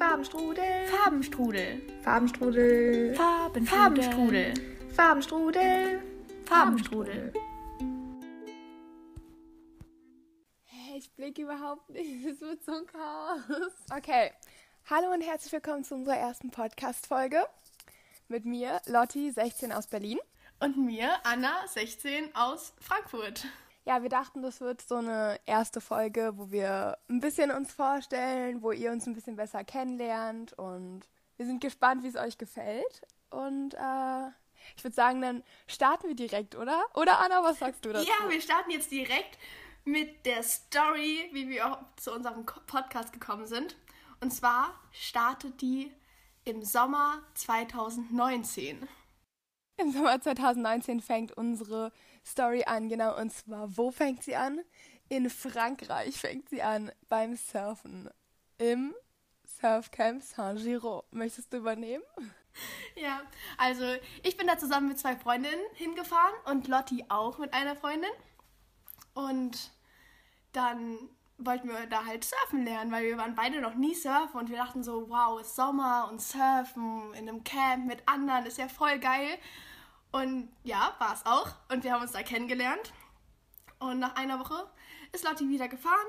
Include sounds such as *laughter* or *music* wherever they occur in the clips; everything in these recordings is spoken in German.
Farbenstrudel. Farbenstrudel. Farbenstrudel. Farben Farbenstrudel. Farbenstrudel. Farbenstrudel. Hey, ich blicke überhaupt nicht. *laughs* Es wird so ein Chaos. Okay. Hallo und herzlich willkommen zu unserer ersten Podcast-Folge. Mit mir, Lotti, 16 aus Berlin. Und mir, Anna, 16 aus Frankfurt. Ja, wir dachten, das wird so eine erste Folge, wo wir ein bisschen uns vorstellen, wo ihr uns ein bisschen besser kennenlernt und wir sind gespannt, wie es euch gefällt. Und äh, ich würde sagen, dann starten wir direkt, oder? Oder Anna, was sagst du dazu? Ja, wir starten jetzt direkt mit der Story, wie wir auch zu unserem Podcast gekommen sind. Und zwar startet die im Sommer 2019. Im Sommer 2019 fängt unsere Story an, genau. Und zwar, wo fängt sie an? In Frankreich fängt sie an, beim Surfen. Im Surfcamp Saint-Giraud. Möchtest du übernehmen? *laughs* Ja, also ich bin da zusammen mit zwei Freundinnen hingefahren und Lotti auch mit einer Freundin. Und dann wollten wir da halt surfen lernen, weil wir waren beide noch nie surfen und wir dachten so, wow, ist Sommer und surfen in einem Camp mit anderen ist ja voll geil. Und ja, war es auch. Und wir haben uns da kennengelernt. Und nach einer Woche ist Lotti wieder gefahren.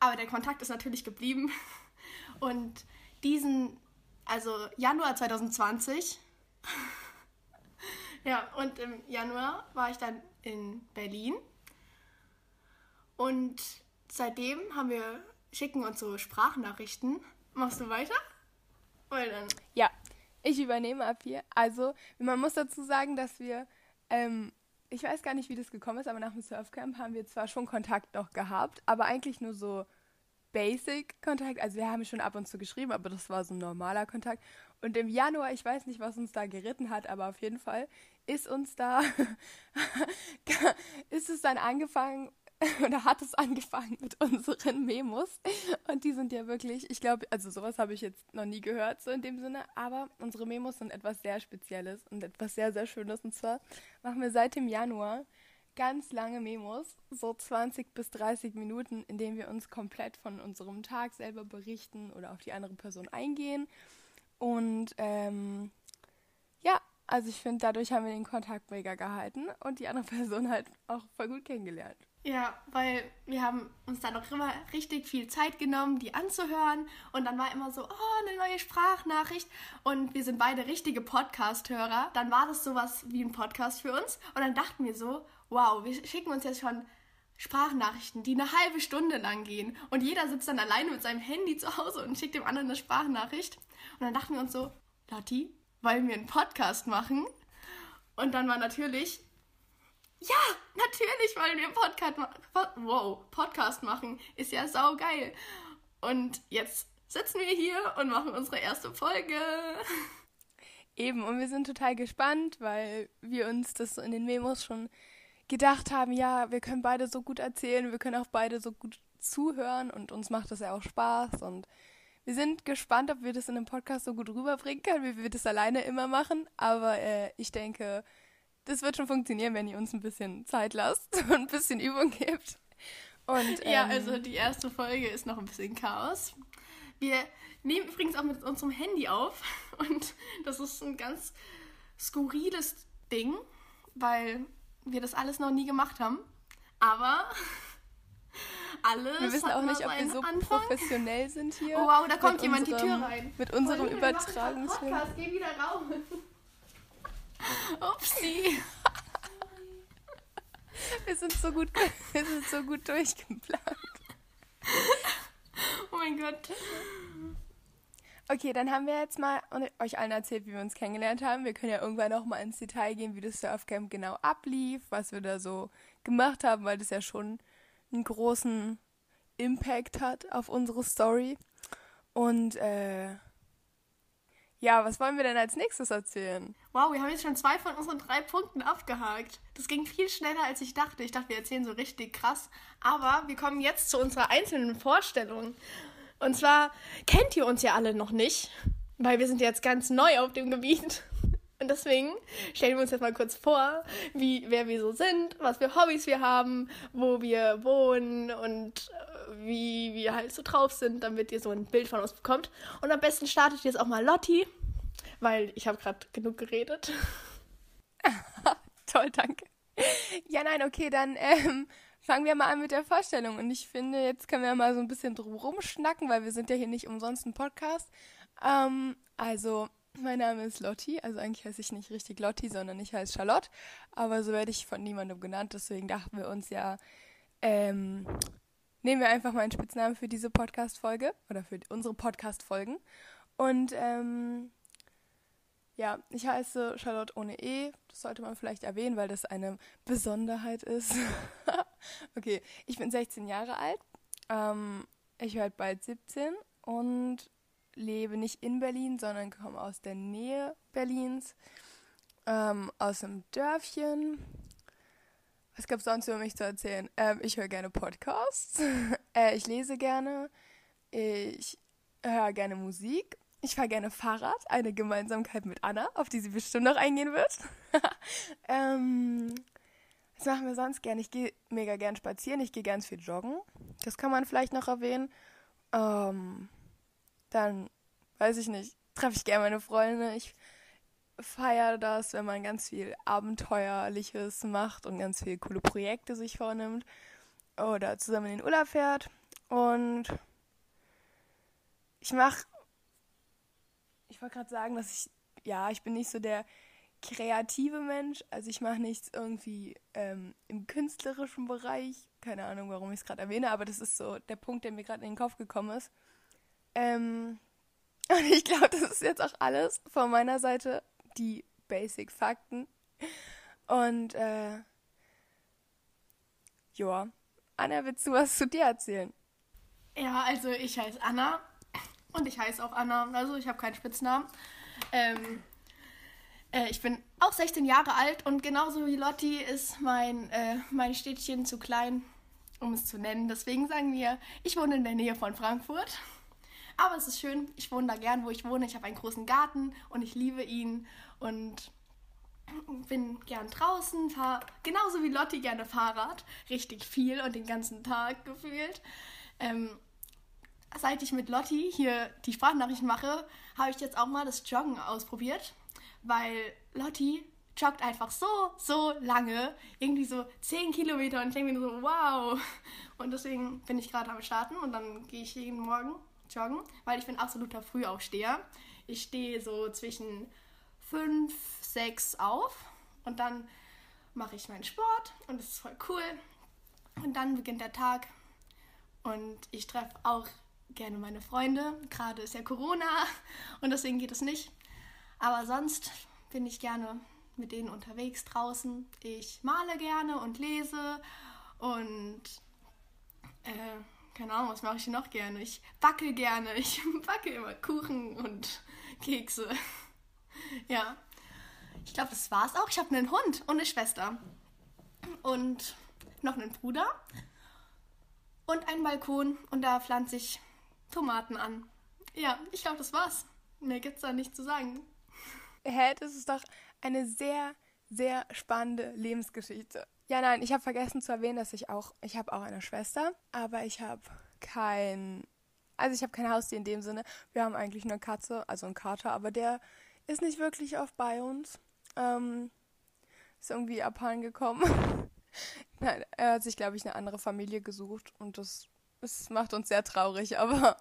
Aber der Kontakt ist natürlich geblieben. *laughs* Und diesen, also Januar 2020, *laughs* ja, und im Januar war ich dann in Berlin. Und seitdem haben wir, schicken uns so Sprachnachrichten. Machst du weiter? Weil dann. Ja, ich übernehme ab hier. Also, man muss dazu sagen, dass wir, ähm, ich weiß gar nicht, wie das gekommen ist, aber nach dem Surfcamp haben wir zwar schon Kontakt noch gehabt, aber eigentlich nur so Basic-Kontakt. Also wir haben schon ab und zu geschrieben, aber das war so ein normaler Kontakt. Und im Januar, ich weiß nicht, was uns da geritten hat, aber auf jeden Fall ist uns da, *laughs* ist es dann angefangen, *laughs* oder hat es angefangen mit unseren Memos. Und die sind ja wirklich, ich glaube, also sowas habe ich jetzt noch nie gehört, so in dem Sinne, aber unsere Memos sind etwas sehr Spezielles und etwas sehr, sehr Schönes. Und zwar machen wir seit dem Januar ganz lange Memos, so 20 bis 30 Minuten, in denen wir uns komplett von unserem Tag selber berichten oder auf die andere Person eingehen. Und ähm, ja, also ich finde, dadurch haben wir den Kontakt mega gehalten und die andere *laughs* Person halt auch voll gut kennengelernt. Ja, weil wir haben uns dann auch immer richtig viel Zeit genommen, die anzuhören. Und dann war immer so, oh, eine neue Sprachnachricht. Und wir sind beide richtige Podcast-Hörer. Dann war das sowas wie ein Podcast für uns. Und dann dachten wir so, wow, wir schicken uns jetzt schon Sprachnachrichten, die eine halbe Stunde lang gehen. Und jeder sitzt dann alleine mit seinem Handy zu Hause und schickt dem anderen eine Sprachnachricht. Und dann dachten wir uns so, Lotti, wollen wir einen Podcast machen? Und dann war natürlich, ja, natürlich wollen wir Podcast, ma Pod wow, Podcast machen. Ist ja saugeil. Und jetzt sitzen wir hier und machen unsere erste Folge. Eben, und wir sind total gespannt, weil wir uns das so in den Memos schon gedacht haben, ja, wir können beide so gut erzählen, wir können auch beide so gut zuhören und uns macht das ja auch Spaß und wir sind gespannt, ob wir das in einem Podcast so gut rüberbringen können, wie wir das alleine immer machen, aber äh, ich denke, das wird schon funktionieren, wenn ihr uns ein bisschen Zeit lasst *laughs* und ein bisschen Übung gebt. Und, Ja, ähm, also die erste Folge ist noch ein bisschen Chaos. Wir nehmen übrigens auch mit unserem Handy auf *laughs* und das ist ein ganz skurriles Ding, weil wir das alles noch nie gemacht haben. Aber *laughs* alles wir wissen auch nicht, ob wir so Anfang. professionell sind hier. Oh wow, da kommt jemand die unserem- Tür rein. Mit unserem gerade Übertragungsfilm. Podcast, geh wieder raus. Upsi. *laughs* Wir sind so gut, wir sind so gut durchgeplant. Oh mein Gott. Okay, dann haben wir jetzt mal euch allen erzählt, wie wir uns kennengelernt haben. Wir können ja irgendwann noch mal ins Detail gehen, wie das Surfcamp genau ablief, was wir da so gemacht haben, weil das ja schon einen großen Impact hat auf unsere Story. Und äh, ja, was wollen wir denn als nächstes erzählen? Wow, wir haben jetzt schon zwei von unseren drei Punkten abgehakt. Das ging viel schneller, als ich dachte. Ich dachte, wir erzählen so richtig krass. Aber wir kommen jetzt zu unserer einzelnen Vorstellung. Und zwar kennt ihr uns ja alle noch nicht, weil wir sind jetzt ganz neu auf dem Gebiet. Und deswegen stellen wir uns jetzt mal kurz vor, wie, wer wir so sind, was für Hobbys wir haben, wo wir wohnen und äh, wie wir halt so drauf sind, damit ihr so ein Bild von uns bekommt. Und am besten startet jetzt auch mal Lotti, weil ich habe gerade genug geredet. *laughs* Toll, danke. Ja, nein, okay, dann ähm, fangen wir mal an mit der Vorstellung. Und ich finde, jetzt können wir mal so ein bisschen drum rumschnacken, weil wir sind ja hier nicht umsonst ein Podcast. Ähm, also, mein Name ist Lotti. Also eigentlich heiße ich nicht richtig Lotti, sondern ich heiße Charlotte. Aber so werde ich von niemandem genannt. Deswegen dachten wir uns ja, ähm, nehmen wir einfach meinen Spitznamen für diese Podcast-Folge oder für unsere Podcast-Folgen. Und ähm, ja, ich heiße Charlotte ohne E. Das sollte man vielleicht erwähnen, weil das eine Besonderheit ist. *laughs* okay, ich bin 16 Jahre alt. Ähm, ich werde bald 17 und lebe nicht in Berlin, sondern komme aus der Nähe Berlins, ähm, aus einem Dörfchen. Was gab es sonst über mich zu erzählen? Ähm, ich höre gerne Podcasts, *laughs* äh, ich lese gerne, ich höre gerne Musik ich fahre gerne Fahrrad, eine Gemeinsamkeit mit Anna, auf die sie bestimmt noch eingehen wird. *laughs* ähm, was machen wir sonst gerne? Ich gehe mega gern spazieren, ich gehe ganz viel joggen. Das kann man vielleicht noch erwähnen. Ähm, dann, weiß ich nicht, treffe ich gerne meine Freunde. Ich feiere das, wenn man ganz viel Abenteuerliches macht und ganz viele coole Projekte sich vornimmt. Oder zusammen in den Urlaub fährt. Und ich mache ich wollte gerade sagen, dass ich, ja, ich bin nicht so der kreative Mensch. Also ich mache nichts irgendwie ähm, im künstlerischen Bereich. Keine Ahnung, warum ich es gerade erwähne, aber das ist so der Punkt, der mir gerade in den Kopf gekommen ist. Ähm, *laughs* und ich glaube, das ist jetzt auch alles von meiner Seite, die Basic-Fakten. Und äh, ja, Anna, willst du was zu dir erzählen? Ja, also ich heiße Anna und ich heiße auch Anna, also ich habe keinen Spitznamen. Ähm, äh, ich bin auch 16 Jahre alt und genauso wie Lotti ist mein, äh, mein Städtchen zu klein, um es zu nennen. Deswegen sagen wir, ich wohne in der Nähe von Frankfurt. Aber es ist schön, ich wohne da gern, wo ich wohne. Ich habe einen großen Garten und ich liebe ihn und bin gern draußen, fahre genauso wie Lotti gerne Fahrrad, richtig viel und den ganzen Tag gefühlt. Ähm, seit ich mit Lotti hier die Sprachnachrichten mache, habe ich jetzt auch mal das Joggen ausprobiert, weil Lotti joggt einfach so, so lange, irgendwie so 10 Kilometer und ich denke mir so, wow. Und deswegen bin ich gerade am Starten und dann gehe ich jeden Morgen joggen, weil ich bin absoluter Frühaufsteher. Ich stehe so zwischen 5, 6 auf und dann mache ich meinen Sport und das ist voll cool. Und dann beginnt der Tag und ich treffe auch gerne meine Freunde. Gerade ist ja Corona *laughs* und deswegen geht es nicht. Aber sonst bin ich gerne mit denen unterwegs draußen. Ich male gerne und lese und äh, keine Ahnung, was mache ich noch gerne? Ich backe gerne. Ich *laughs* backe immer Kuchen und Kekse. *laughs* ja. Ich glaube, das war's auch. Ich habe einen Hund und eine Schwester. Und noch einen Bruder. Und einen Balkon. Und da pflanze ich Tomaten an. Ja, ich glaube, das war's. Mehr gibt's da nicht zu sagen. Hä, das ist doch eine sehr, sehr spannende Lebensgeschichte. Ja, nein, ich habe vergessen zu erwähnen, dass ich auch, ich habe auch eine Schwester, aber ich habe kein, also ich habe kein Haustier in dem Sinne. Wir haben eigentlich eine Katze, also einen Kater, aber der ist nicht wirklich oft bei uns. Ähm, ist irgendwie abhanden gekommen. *laughs* nein, er hat sich, glaube ich, eine andere Familie gesucht und das es macht uns sehr traurig, *laughs* aber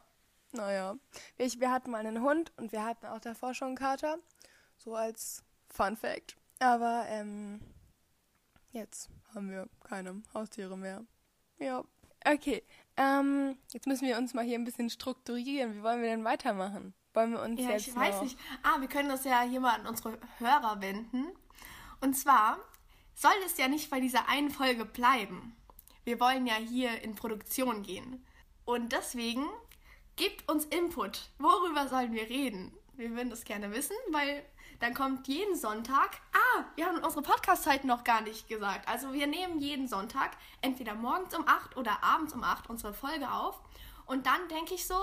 naja. Wir, wir hatten mal einen Hund und wir hatten auch davor schon einen Kater. So als Fun Fact. Aber ähm, jetzt haben wir keine Haustiere mehr. Ja. Okay. Ähm, jetzt müssen wir uns mal hier ein bisschen strukturieren. Wie wollen wir denn weitermachen? Wollen wir uns ja, jetzt. Ich weiß nicht. Ah, wir können das ja hier mal an unsere Hörer wenden. Und zwar soll es ja nicht bei dieser einen Folge bleiben wir wollen ja hier in Produktion gehen. Und deswegen gebt uns Input. Worüber sollen wir reden? Wir würden das gerne wissen, weil dann kommt jeden Sonntag. Ah, wir haben unsere Podcast-Zeiten noch gar nicht gesagt. Also wir nehmen jeden Sonntag entweder morgens um 8 oder abends um 8 unsere Folge auf. Und dann denke ich so,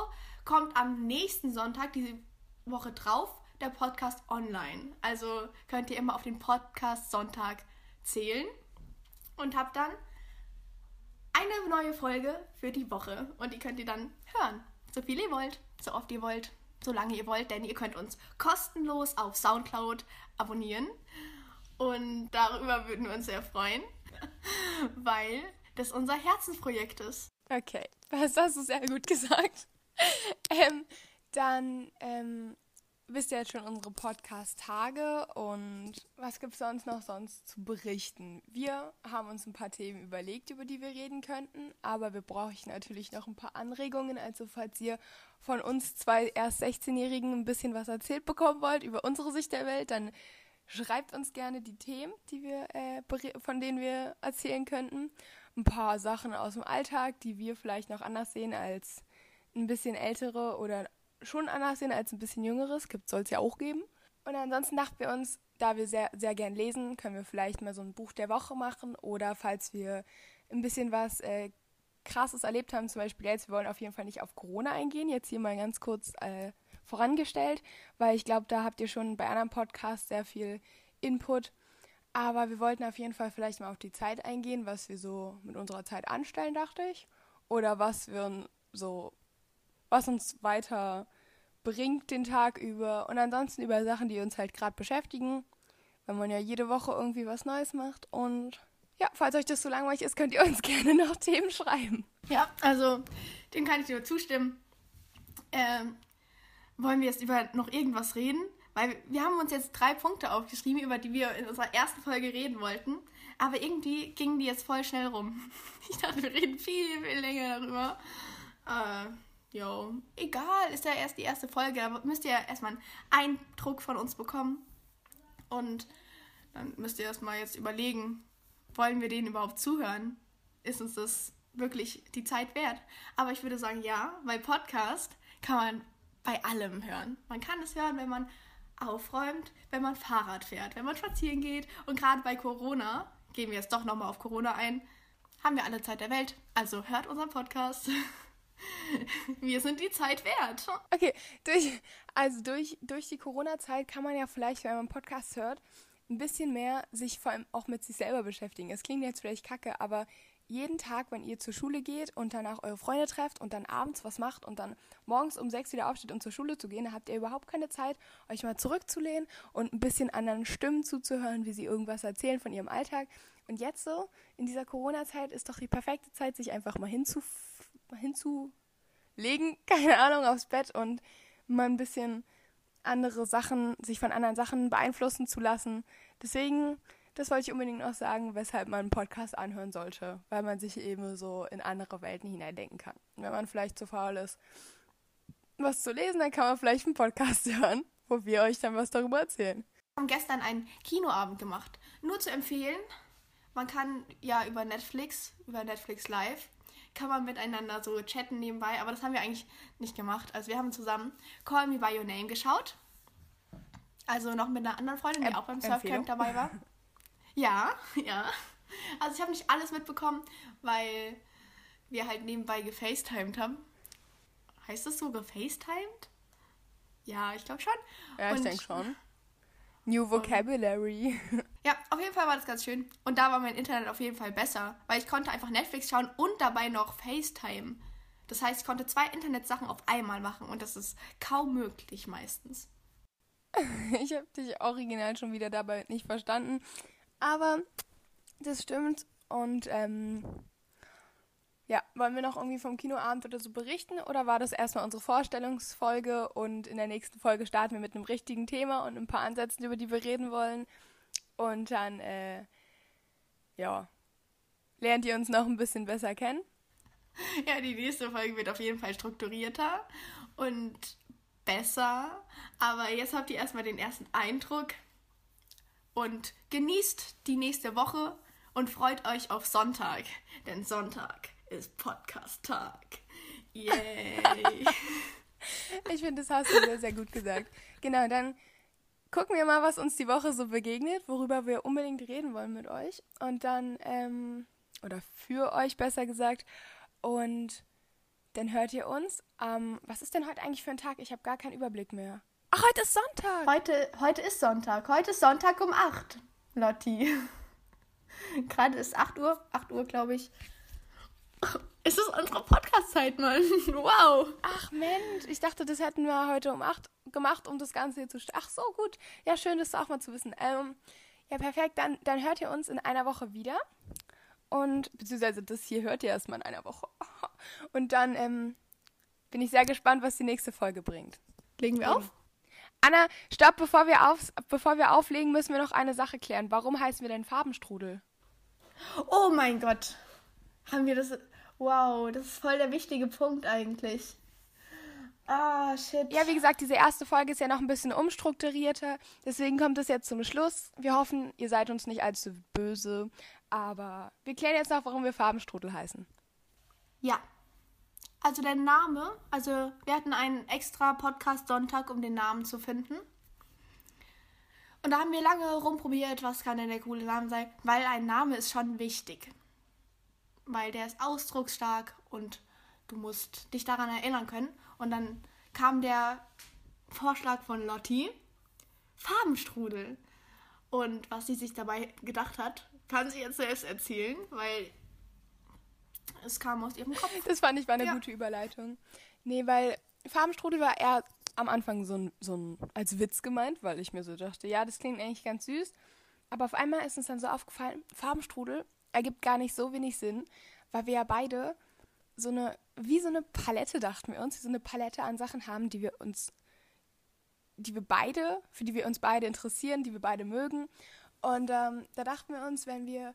kommt am nächsten Sonntag, diese Woche drauf, der Podcast online. Also könnt ihr immer auf den Podcast Sonntag zählen und habt dann eine neue Folge für die Woche. Und die könnt ihr dann hören. So viel ihr wollt, so oft ihr wollt, so lange ihr wollt, denn ihr könnt uns kostenlos auf Soundcloud abonnieren. Und darüber würden wir uns sehr freuen, *laughs* weil das unser Herzensprojekt ist. Okay, das hast du sehr gut *laughs* gesagt. ähm, dann ähm, wisst ihr jetzt schon unsere Podcast-Tage und was gibt es sonst noch sonst zu berichten? Wir haben uns ein paar Themen überlegt, über die wir reden könnten, aber wir brauchen natürlich noch ein paar Anregungen. Also falls ihr von uns zwei erst 16-Jährigen ein bisschen was erzählt bekommen wollt über unsere Sicht der Welt, dann schreibt uns gerne die Themen, die wir, äh, von denen wir erzählen könnten. Ein paar Sachen aus dem Alltag, die wir vielleicht noch anders sehen als ein bisschen ältere oder schon anders sehen als ein bisschen jüngeres. Gibt soll es ja auch geben. Und ansonsten dachten wir uns, da wir sehr, sehr gern lesen, können wir vielleicht mal so ein Buch der Woche machen oder falls wir ein bisschen was äh, Krasses erlebt haben, zum Beispiel jetzt, wir wollen auf jeden Fall nicht auf Corona eingehen, jetzt hier mal ganz kurz äh, vorangestellt, weil ich glaube, da habt ihr schon bei anderen Podcasts sehr viel Input. Aber wir wollten auf jeden Fall vielleicht mal auf die Zeit eingehen, was wir so mit unserer Zeit anstellen, dachte ich. Oder was wir so was uns weiter bringt den Tag über und ansonsten über Sachen, die uns halt gerade beschäftigen, weil man ja jede Woche irgendwie was Neues macht und ja, falls euch das so langweilig ist, könnt ihr uns *laughs* gerne noch Themen schreiben. Ja, also dem kann ich nur zustimmen. Ähm, wollen wir jetzt über noch irgendwas reden? Weil wir haben uns jetzt drei Punkte aufgeschrieben, über die wir in unserer ersten Folge reden wollten. Aber irgendwie gingen die jetzt voll schnell rum. *laughs* Ich dachte, wir reden viel, viel länger darüber. Äh, Jo, egal, ist ja erst die erste Folge, aber müsst ihr ja erstmal einen Eindruck von uns bekommen. Und dann müsst ihr erstmal jetzt überlegen, wollen wir denen überhaupt zuhören? Ist uns das wirklich die Zeit wert? Aber ich würde sagen, ja, weil Podcast kann man bei allem hören. Man kann es hören, wenn man aufräumt, wenn man Fahrrad fährt, wenn man spazieren geht. Und gerade bei Corona, gehen wir jetzt doch nochmal auf Corona ein, haben wir alle Zeit der Welt. Also hört unseren Podcast. *laughs* *laughs* Wir sind die Zeit wert. Okay, durch, also durch, durch die Corona-Zeit kann man ja vielleicht, wenn man einen Podcast hört, ein bisschen mehr sich vor allem auch mit sich selber beschäftigen. Es klingt jetzt vielleicht kacke, aber jeden Tag, wenn ihr zur Schule geht und danach eure Freunde trefft und dann abends was macht und dann morgens um sechs wieder aufsteht, um zur Schule zu gehen, dann habt ihr überhaupt keine Zeit, euch mal zurückzulehnen und ein bisschen anderen Stimmen zuzuhören, wie sie irgendwas erzählen von ihrem Alltag. Und jetzt so, in dieser Corona-Zeit, ist doch die perfekte Zeit, sich einfach mal hinzu, hinzulegen, *laughs* keine Ahnung, aufs Bett und mal ein bisschen andere Sachen, sich von anderen Sachen beeinflussen zu lassen. Deswegen, das wollte ich unbedingt noch sagen, weshalb man einen Podcast anhören sollte, weil man sich eben so in andere Welten hineindenken kann. Wenn man vielleicht zu faul ist, was zu lesen, dann kann man vielleicht einen Podcast *laughs* hören, wo wir euch dann was darüber erzählen. Wir haben gestern einen Kinoabend gemacht. Nur zu empfehlen, man kann ja über Netflix, über Netflix Live, kann man miteinander so chatten nebenbei, aber das haben wir eigentlich nicht gemacht. Also wir haben zusammen Call Me By Your Name geschaut. Also noch mit einer anderen Freundin, die auch beim Surfcamp dabei war. *laughs* Ja, ja. Also ich habe nicht alles mitbekommen, weil wir halt nebenbei gefacetimed haben. Heißt das so, gefacetimed? Ja, ich glaube schon. Ja, ich denke schon. New Vocabulary. *laughs* Ja, auf jeden Fall war das ganz schön. Und da war mein Internet auf jeden Fall besser, weil ich konnte einfach Netflix schauen und dabei noch FaceTime. Das heißt, ich konnte zwei Internetsachen auf einmal machen und das ist kaum möglich meistens. *laughs* Ich habe dich original schon wieder dabei nicht verstanden. Aber das stimmt. Und ähm, ja, wollen wir noch irgendwie vom Kinoabend oder so berichten? Oder war das erstmal unsere Vorstellungsfolge und in der nächsten Folge starten wir mit einem richtigen Thema und ein paar Ansätzen, über die wir reden wollen? Und dann, äh, ja, lernt ihr uns noch ein bisschen besser kennen? Ja, die nächste Folge wird auf jeden Fall strukturierter und besser. Aber jetzt habt ihr erstmal den ersten Eindruck und genießt die nächste Woche und freut euch auf Sonntag. Denn Sonntag ist Podcast-Tag. Yay! *laughs* ich finde, das hast du sehr, sehr gut gesagt. Genau, dann gucken wir mal, was uns die Woche so begegnet, worüber wir unbedingt reden wollen mit euch. Und dann, ähm, oder für euch besser gesagt. Und dann hört ihr uns. Ähm, was ist denn heute eigentlich für ein Tag? Ich habe gar keinen Überblick mehr. Ach heute ist Sonntag. Heute, heute ist Sonntag. Heute ist Sonntag um 8, Lotti. *laughs* Gerade ist 8 Uhr, 8 Uhr, glaube ich. Es ist unsere Podcast-Zeit, Mann. *laughs* Wow. Ach Mensch, ich dachte, das hätten wir heute um 8 gemacht, um das Ganze hier zu... Ach so, gut. Ja, schön, das auch mal zu wissen. Ähm, ja, perfekt. Dann, dann hört ihr uns in einer Woche wieder. Und, beziehungsweise das hier hört ihr erstmal in einer Woche. *laughs* Und dann ähm, bin ich sehr gespannt, was die nächste Folge bringt. Legen wir auf? Anna, stopp, bevor wir, auf, bevor wir auflegen, müssen wir noch eine Sache klären. Warum heißen wir denn Farbenstrudel? Oh mein Gott. Haben wir das. Wow, das ist voll der wichtige Punkt eigentlich. Ah, shit. Ja, wie gesagt, diese erste Folge ist ja noch ein bisschen umstrukturierter. Deswegen kommt es jetzt zum Schluss. Wir hoffen, ihr seid uns nicht allzu böse. Aber wir klären jetzt noch, warum wir Farbenstrudel heißen. Ja. Also der Name, also wir hatten einen extra Podcast Sonntag, um den Namen zu finden. Und da haben wir lange rumprobiert, was kann denn der coole Name sein, weil ein Name ist schon wichtig. Weil der ist ausdrucksstark und du musst dich daran erinnern können. Und dann kam der Vorschlag von Lotti, Farbenstrudel. Und was sie sich dabei gedacht hat, kann sie jetzt selbst erzählen, weil es kam aus ihrem Kopf. Das fand ich war eine Ja. gute Überleitung. Nee, weil Farbenstrudel war eher am Anfang so ein, so ein als Witz gemeint, weil ich mir so dachte, ja, das klingt eigentlich ganz süß. Aber auf einmal ist uns dann so aufgefallen, Farbenstrudel ergibt gar nicht so wenig Sinn, weil wir ja beide so eine, wie so eine Palette, dachten wir uns, so eine Palette an Sachen haben, die wir uns, die wir beide, für die wir uns beide interessieren, die wir beide mögen. Und ähm, da dachten wir uns, wenn wir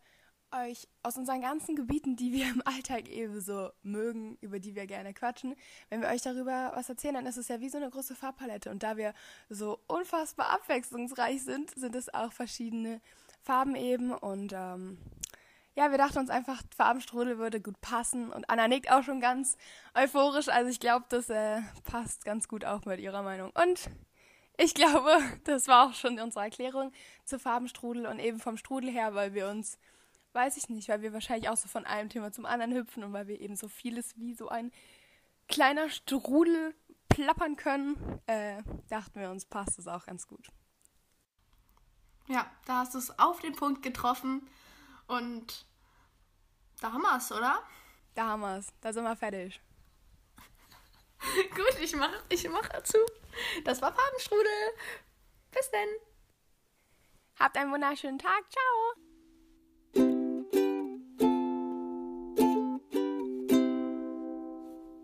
euch aus unseren ganzen Gebieten, die wir im Alltag eben so mögen, über die wir gerne quatschen, wenn wir euch darüber was erzählen, dann ist es ja wie so eine große Farbpalette. Und da wir so unfassbar abwechslungsreich sind, sind es auch verschiedene Farben eben. Und ähm, ja, wir dachten uns einfach, Farbenstrudel würde gut passen. Und Anna nickt auch schon ganz euphorisch. Also ich glaube, das äh, passt ganz gut auch mit ihrer Meinung. Und ich glaube, *laughs* das war auch schon unsere Erklärung zu Farbenstrudel und eben vom Strudel her, weil wir uns, weiß ich nicht, weil wir wahrscheinlich auch so von einem Thema zum anderen hüpfen und weil wir eben so vieles wie so ein kleiner Strudel plappern können, äh, dachten wir uns, passt es auch ganz gut. Ja, da hast du es auf den Punkt getroffen und da haben wir es, oder? Da haben wir es. Da sind wir fertig. *laughs* Gut, ich mache ich mach dazu. Das war Farbenstrudel. Bis denn. Habt einen wunderschönen Tag. Ciao.